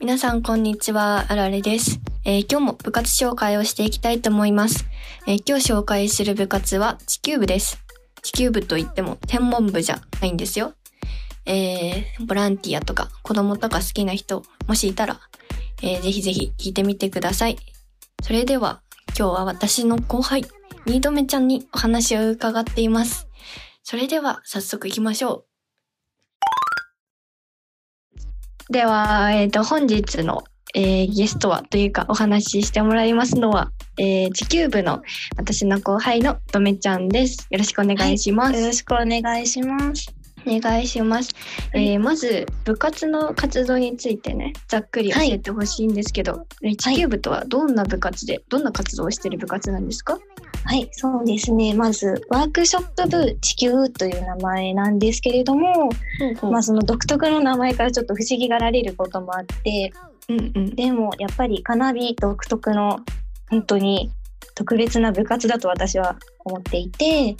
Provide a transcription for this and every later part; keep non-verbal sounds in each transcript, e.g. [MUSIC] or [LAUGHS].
皆さんこんにちは、あられです、えー今日も部活紹介をしていきたいと思います。えー今日紹介する部活は地球部です。地球部といっても天文部じゃないんですよ。えーボランティアとか子供とか好きな人、もしいたら、えーぜひぜひ聞いてみてください。それでは今日は私の後輩、新留ちゃんにお話を伺っています。それでは早速行きましょう。では、えっ、と、本日の、えーゲストはというかお話ししてもらいますのは、えー地球部の私の後輩のとめちゃんです。よろしくお願いします。よろしくお願いします。お願いします。えーまず、部活の活動についてね、ざっくり教えてほしいんですけど、え地球部とはどんな部活で、どんな活動をしている部活なんですか？はい、そうですね。まず、ワークショップ部地球という名前なんですけれども、まあ、その独特の名前からちょっと不思議がられることもあって、うんうん。でもやっぱりかなり独特の本当に特別な部活だと私は思っていて、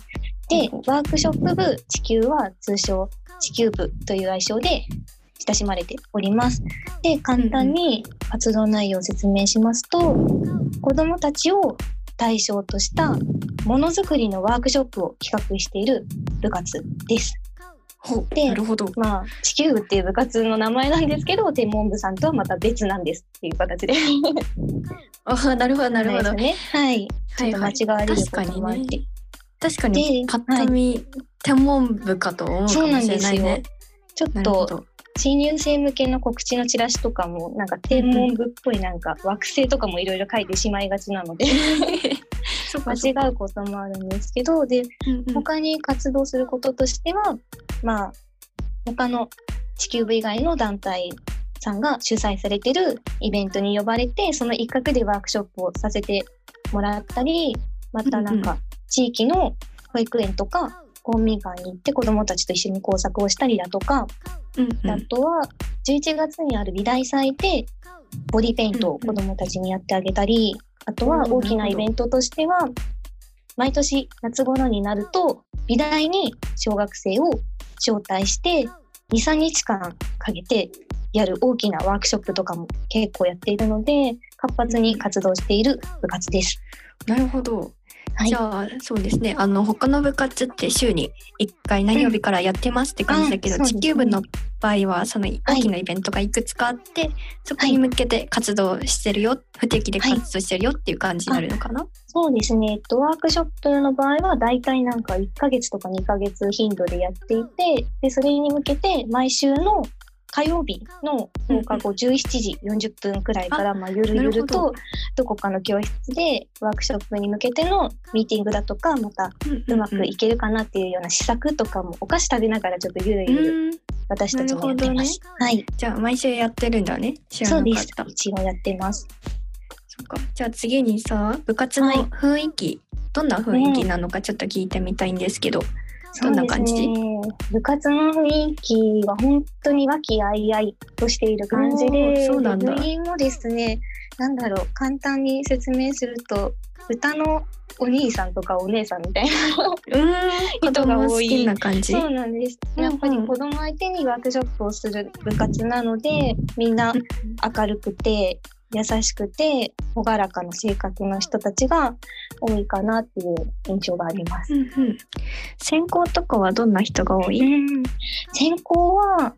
で、ワークショップ部地球は通称地球部という愛称で親しまれております。で、簡単に活動内容を説明しますと、子どもたちを対象としたものづくりのワークショップを企画している部活です。でなるほど。まあ、地球部っていう部活の名前なんですけど、天文部さんとはまた別なんですっていう形で。あーなるほど、なるほど。ね。はい。ちょっと間違われる確かにこともあって。ね。確かに、でパッと見、天文部かと思うかもしですよれないね。。ちょっと。新入生向けの告知のチラシとかも、なんか天文部っぽいなんか惑星とかもいろいろ書いてしまいがちなので、[LAUGHS] 間違うこともあるんですけど、で、うんうん。他に活動することとしては、まあ、他の地球部以外の団体さんが主催されてるイベントに呼ばれて、その一角でワークショップをさせてもらったり、またなんか地域の保育園とか公民館に行って子どもたちと一緒に工作をしたりだとか、うんうんあとは11月にある美大祭でボディペイントを子どもたちにやってあげたり、あとはうん大きなイベントとしては毎年夏頃になると美大に小学生を招待して23日間かけてやる大きなワークショップとかも結構やっているので活発に活動している部活です。なるほど。はい。じゃあ、そうですね。あの、他の部活って週に1回何曜日からやってますって感じだけど、うですね地球部の場合は、その大きなイベントがいくつかあって、そこに向けて活動してるよ、不定期で活動してるよっていう感じになるのかな、そうですね、えっと、ワークショップの場合はだいたいなんか1ヶ月とか2ヶ月頻度でやっていてでそれに向けて毎週の火曜日の放課後17時40分くらいからまあゆるゆるとどこかの教室でワークショップに向けてのミーティングだとかまたうまくいけるかなっていうような施策とかもお菓子食べながらちょっとゆるうんゆるうん私たちもやってます。はい、じゃあ、毎週やってるんだね。知らそうです。一応やってます。そっか。じゃあ次にさ、部活のはい雰囲気、どんな雰囲気なのかちょっと聞いてみたいんですけど。どんな感じ？ね、部活の雰囲気は本当に和気あいあいとしている感じで、そうなんだ部員もですね、なんだろう、簡単に説明すると、歌のお兄さんとかお姉さんみたいな。[LAUGHS] 人が多いな感じ？そうなんです。うんうんやっぱり子供相手にワークショップをする部活なので、みんな明るくて、優しくて、朗らかな性格の人たちが多いかなっていう印象があります。うんうん。専攻とかはどんな人が多い、うん専攻は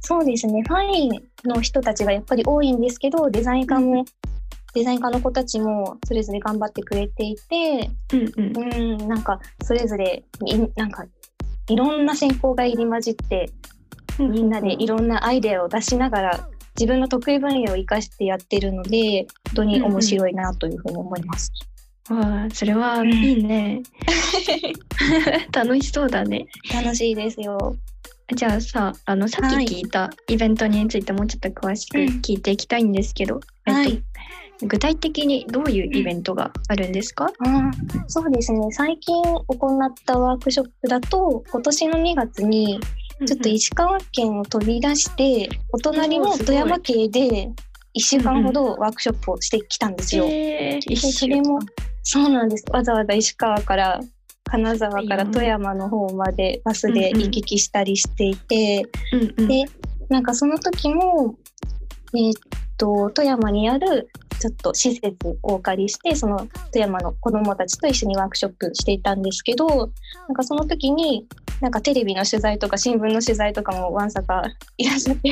そうですね。ファインの人たちがやっぱり多いんですけどデザイン科も、デザイン科の子たちもそれぞれ頑張ってくれていてうんうん。うんなんかそれぞれいなんかいろんな専攻が入り混じってみんなでいろんなアイデアを出しながら自分の得意分野を生かしてやってるので本当に面白いなというふうに思います。わあ、それはいいね。[LAUGHS] 楽しそうだね。楽しいですよ。じゃあさ、あの、さっき聞いたイベントについてもうちょっと詳しくうん聞いていきたいんですけど、はいえっと、具体的にどういうイベントがあるんですか、あーそうですね最近行ったワークショップだと今年の2月にちょっと石川県を飛び出してお隣の富山県で1週間ほどワークショップをしてきたんですよ。えー、それもそうなんです。わざわざ石川から金沢から富山の方までバスで行き来したりしていて、うんうん。でなんかその時も、えーと、富山にあるちょっと施設をお借りして、その富山の子供たちと一緒にワークショップしていたんですけど、なんかその時に、なんかテレビの取材とか新聞の取材とかもわんさか [LAUGHS] いらっしゃって、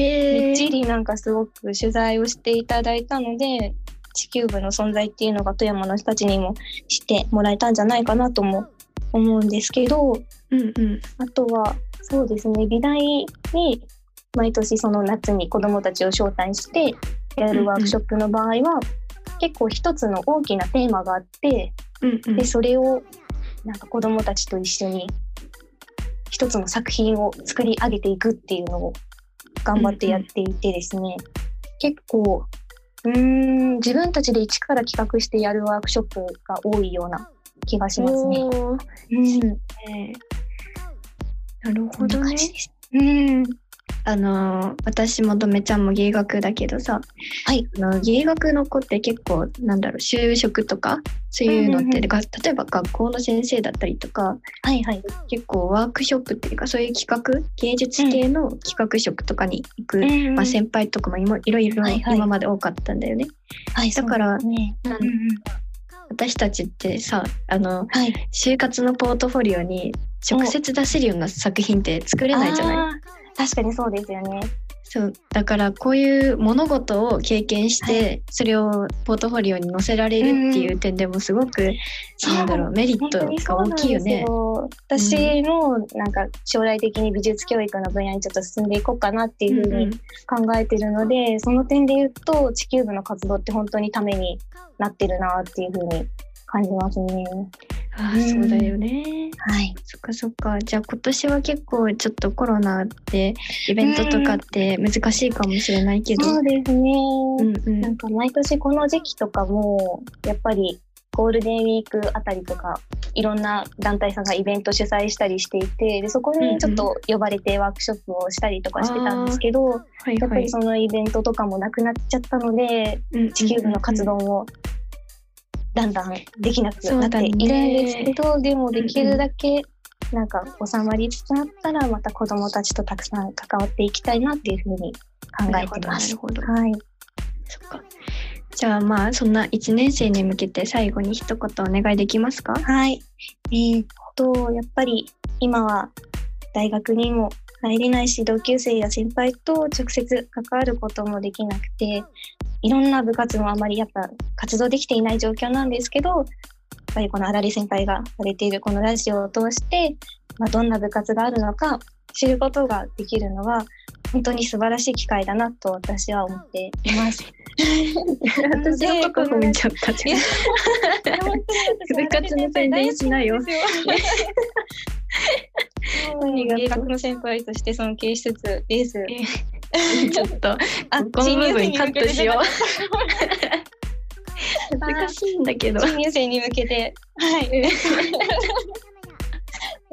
へみっちりなんかすごく取材をしていただいたので、地球部の存在っていうのが富山の人たちにも知ってもらえたんじゃないかなとも思うんですけど、うんうん。あとは、そうですね、美大に毎年その夏に子どもたちを招待してやるワークショップの場合は、結構一つの大きなテーマがあって、で、それをなんか子どもたちと一緒に一つの作品を作り上げていくっていうのを頑張ってやっていてですね、結構、うーん、自分たちで一から企画してやるワークショップが多いような気がしますね。うんえーなるほどねこんな感。じです。うん。あのー私もとめちゃんも芸学だけどさ、はい。あの芸学の子って結構なんだろう就職とかそういうのって、例えば学校の先生だったりとかはいはい。結構ワークショップっていうかそういう企画芸術系の企画職とかに行く、うんまあ、先輩とかもいろいろはいはい今まで多かったんだよね。はい、だからそうですね。うんうんうん私たちってさあのはい。就活のポートフォリオに直接出せるような作品って作れないじゃない確かにそうですよね。そうだからこういう物事を経験して、はそれをポートフォリオに載せられるっていう点でもすごく、なんだろうメリットが大きいよね。私もなんか将来的に美術教育の分野にちょっと進んでいこうかなっていうふうに考えてるので、その点で言うと地球部の活動って本当にためになってるなっていうふうに感じますね。ああそうだよね。はい。そっかそっか。じゃあ今年は結構ちょっとコロナでイベントとかって難しいかもしれないけど。そうですね。うんうんなんか毎年この時期とかもやっぱりゴールデンウィークあたりとかいろんな団体さんがイベント主催したりしていてでそこにちょっと呼ばれてワークショップをしたりとかしてたんですけど、はいはいやっぱりそのイベントとかもなくなっちゃったのでうん地球部の活動もだんだんできなくなっているんですけど、でもできるだけなんか収まりつつあったらまた子どもたちとたくさん関わっていきたいなっていうふうに考えてます。はいそっか。じゃあまあそんな1年生に向けて最後に一言お願いできますか？はい。えーっと、やっぱり今は大学にも入れないし、同級生や先輩と直接関わることもできなくて、いろんな部活もあまりやっぱ活動できていない状況なんですけど、やっぱりこのあられ先輩がされているこのラジオを通して、まあ、どんな部活があるのか知ることができるのは、本当に素晴らしい機会だなと私は思っています。[LAUGHS] 私のとこ褒めちゃったじゃん。部活の宣伝しないよ。[LAUGHS] 何が学の先輩として尊敬しつつです。[LAUGHS] ちょっとあこの部分カットしよう。う恥ずかしいんだけど。新入生に向けて、はい。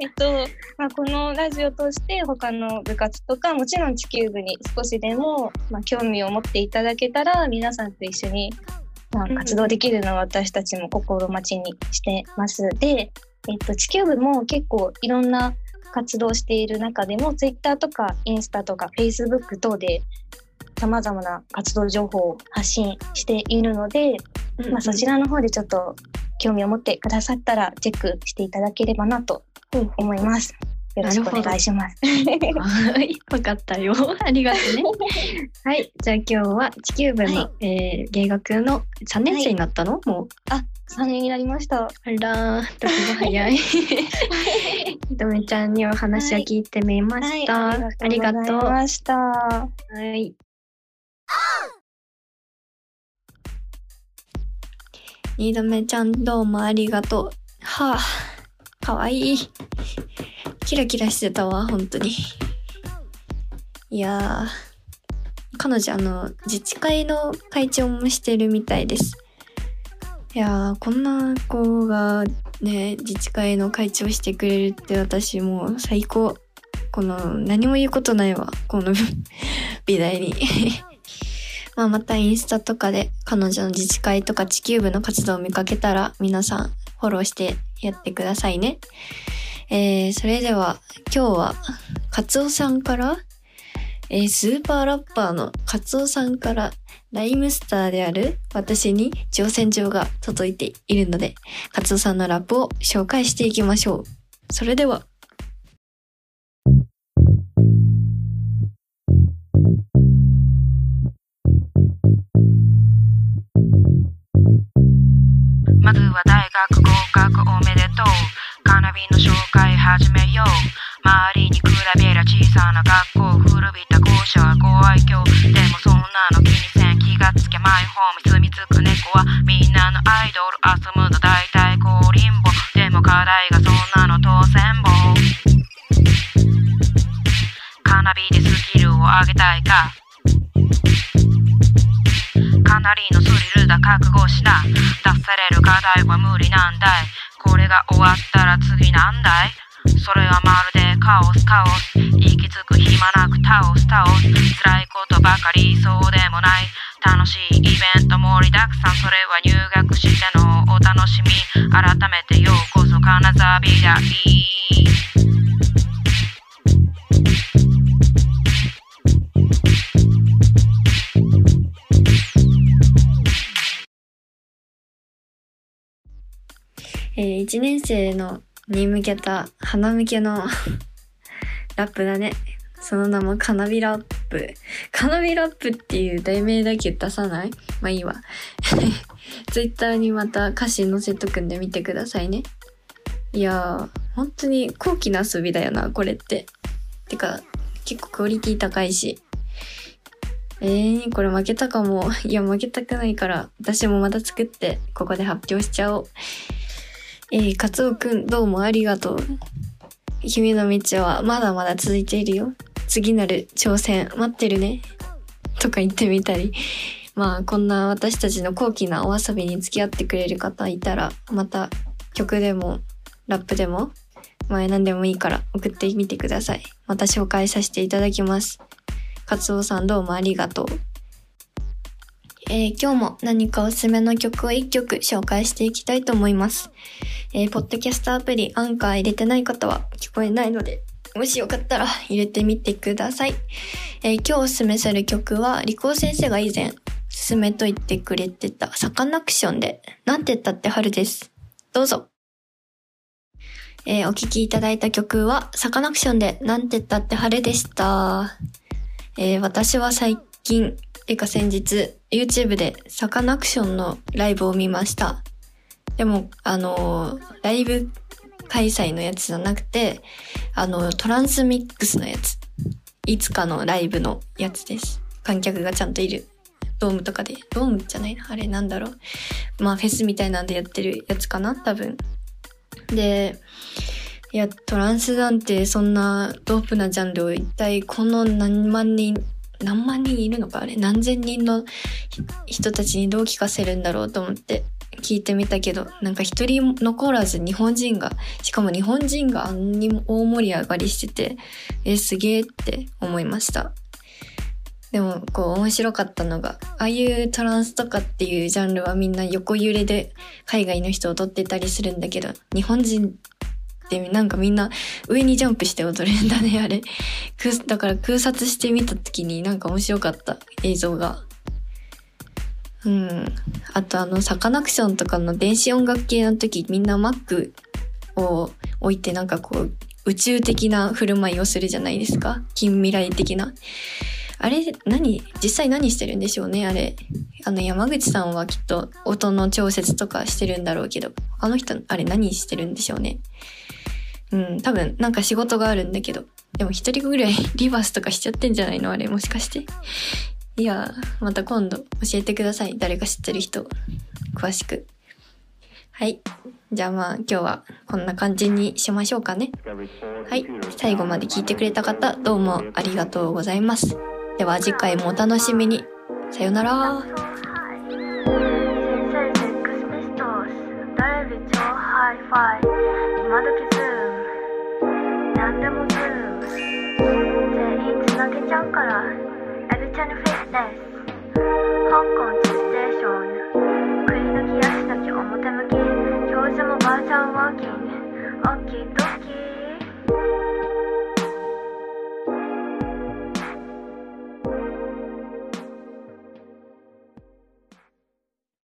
えっと、まあ、このラジオを通して他の部活とかもちろん地球部に少しでも、まあ、興味を持っていただけたら皆さんと一緒に、まあうん、活動できるのは私たちも心待ちにしてます。で、えっと、地球部も結構いろんな活動している中でも Twitter とかインスタとか Facebook 等で様々な活動情報を発信しているので、まあ、そちらの方でちょっと興味を持ってくださったらチェックしていただければなと思います。よろしくお願いします。はい、わかったよ。[LAUGHS] ありがとうね。[LAUGHS] はい、じゃあ今日は地球部の、はえー芸学の3年生になったの、もう。あ、3年になりました。あらー、時が早い。[LAUGHS] とめちゃんにお話を聞いてみました。ありがとう。ございました。はい。二度目ちゃんどうもありがとう。はあ、かわいい。キラキラしてたわ、本当に。いやー、彼女あの、自治会の会長もしてるみたいです。いやー、こんな子がね、自治会の会長してくれるって私もう最高。この、何も言うことないわ。この [LAUGHS] 美大に。[LAUGHS] まあまたインスタとかで彼女の自治会とか地球部の活動を見かけたら皆さんフォローしてやってくださいね。えー、それでは今日はカツオさんからえースーパーラッパーのカツオさんからライムスターである私に挑戦状が届いているので、カツオさんのラップを紹介していきましょう。それでは。まずは大学合格おめでとうカナビの紹介始めよう周りに比べりゃ小さな学校古びた校舎はご愛嬌でもそんなの気にせん気がつけマイホーム住み着く猫はみんなのアイドル遊ぶと大体高リンボでも課題がそんなの当選棒カナビでスキルを上げたいかかなりのスリルだ覚悟した出される課題は無理なんだい。これが終わったら次なんだい。それはまるでカオス。カオス。息つく暇なく倒す。倒す。辛いことばかり。そうでもない。楽しいイベント盛りだくさん。それは入学してのお楽しみ。改めてようこそ。金沢美大えー、1年生のに向けた花向けの [LAUGHS] ラップだね。その名もカナビラップ。カナビラップっていう題名だけ出さない？まあいいわ。[LAUGHS] ツイッターにまた歌詞載せとくんで見てくださいね。いやー、本当に高貴な遊びだよな、これって。てか、結構クオリティ高いし。えー、これ負けたかも。いや、負けたくないから、私もまた作って、ここで発表しちゃおう。えー、カツオくん、どうもありがとう。君の道はまだまだ続いているよ。次なる挑戦、待ってるね。とか言ってみたり。まあ、こんな私たちの高貴なお遊びに付き合ってくれる方いたら、また曲でも、ラップでも、まあ何でもいいから送ってみてください。また紹介させていただきます。カツオさんどうもありがとう。えー今日も何かおすすめの曲を一曲紹介していきたいと思います。えーポッドキャストアプリアンカー入れてない方は聞こえないので、もしよかったら入れてみてください。えー今日おすすめする曲は、リコー先生が以前、勧めと言ってくれてたサカナクションで、なんて言ったって春です。どうぞ。えーお聴きいただいた曲は、サカナクションで、なんて言ったって春でした。えー私は最近、てか先日、YouTube でサカナクションのライブを見ました。でも、あのライブ開催のやつじゃなくて、あの、トランスミックスのやつ。いつかのライブのやつです。観客がちゃんといる。ドームとかで。ドームじゃないな。あれなんだろう。まあ、フェスみたいなんでやってるやつかな多分。で、いや、トランスなんてそんなドープなジャンルを一体この何万人、何万人いるのかあれ？何千人の人たちにどう聞かせるんだろうと思って聞いてみたけど、なんか一人残らず日本人が、しかも日本人があんなに大盛り上がりしてて、え、すげえって思いました。でも、こう面白かったのが、ああいうトランスとかっていうジャンルはみんな横揺れで海外の人を踊ってたりするんだけど、日本人ってなんかみんな上にジャンプして踊るんだね、あれ。だから空撮してみた時になんか面白かった映像が。うん。あとあの、サカナクションとかの電子音楽系の時、みんな Mac を置いてなんかこう、宇宙的な振る舞いをするじゃないですか。近未来的な。あれ、何実際何してるんでしょうね、あれ。あの、山口さんはきっと音の調節とかしてるんだろうけど、あの人、あれ何してるんでしょうね。うん、多分、なんか仕事があるんだけど。でも一人ぐらい [LAUGHS] リバースとかしちゃってんじゃないの？あれ、もしかして。いや、また今度教えてください。誰か知ってる人、詳しく。はい。じゃあまあ今日はこんな感じにしましょうかね。はい。最後まで聞いてくれた方、どうもありがとうございます。では次回もお楽しみに。さよなら。先生セックスピストルス誰より超ハイファイ今時ズーム何でもズー全員つなげちゃうからエビチャンフィットネス香港地ステーションくり抜き足だけ表向き教授もバーチャルワーキング。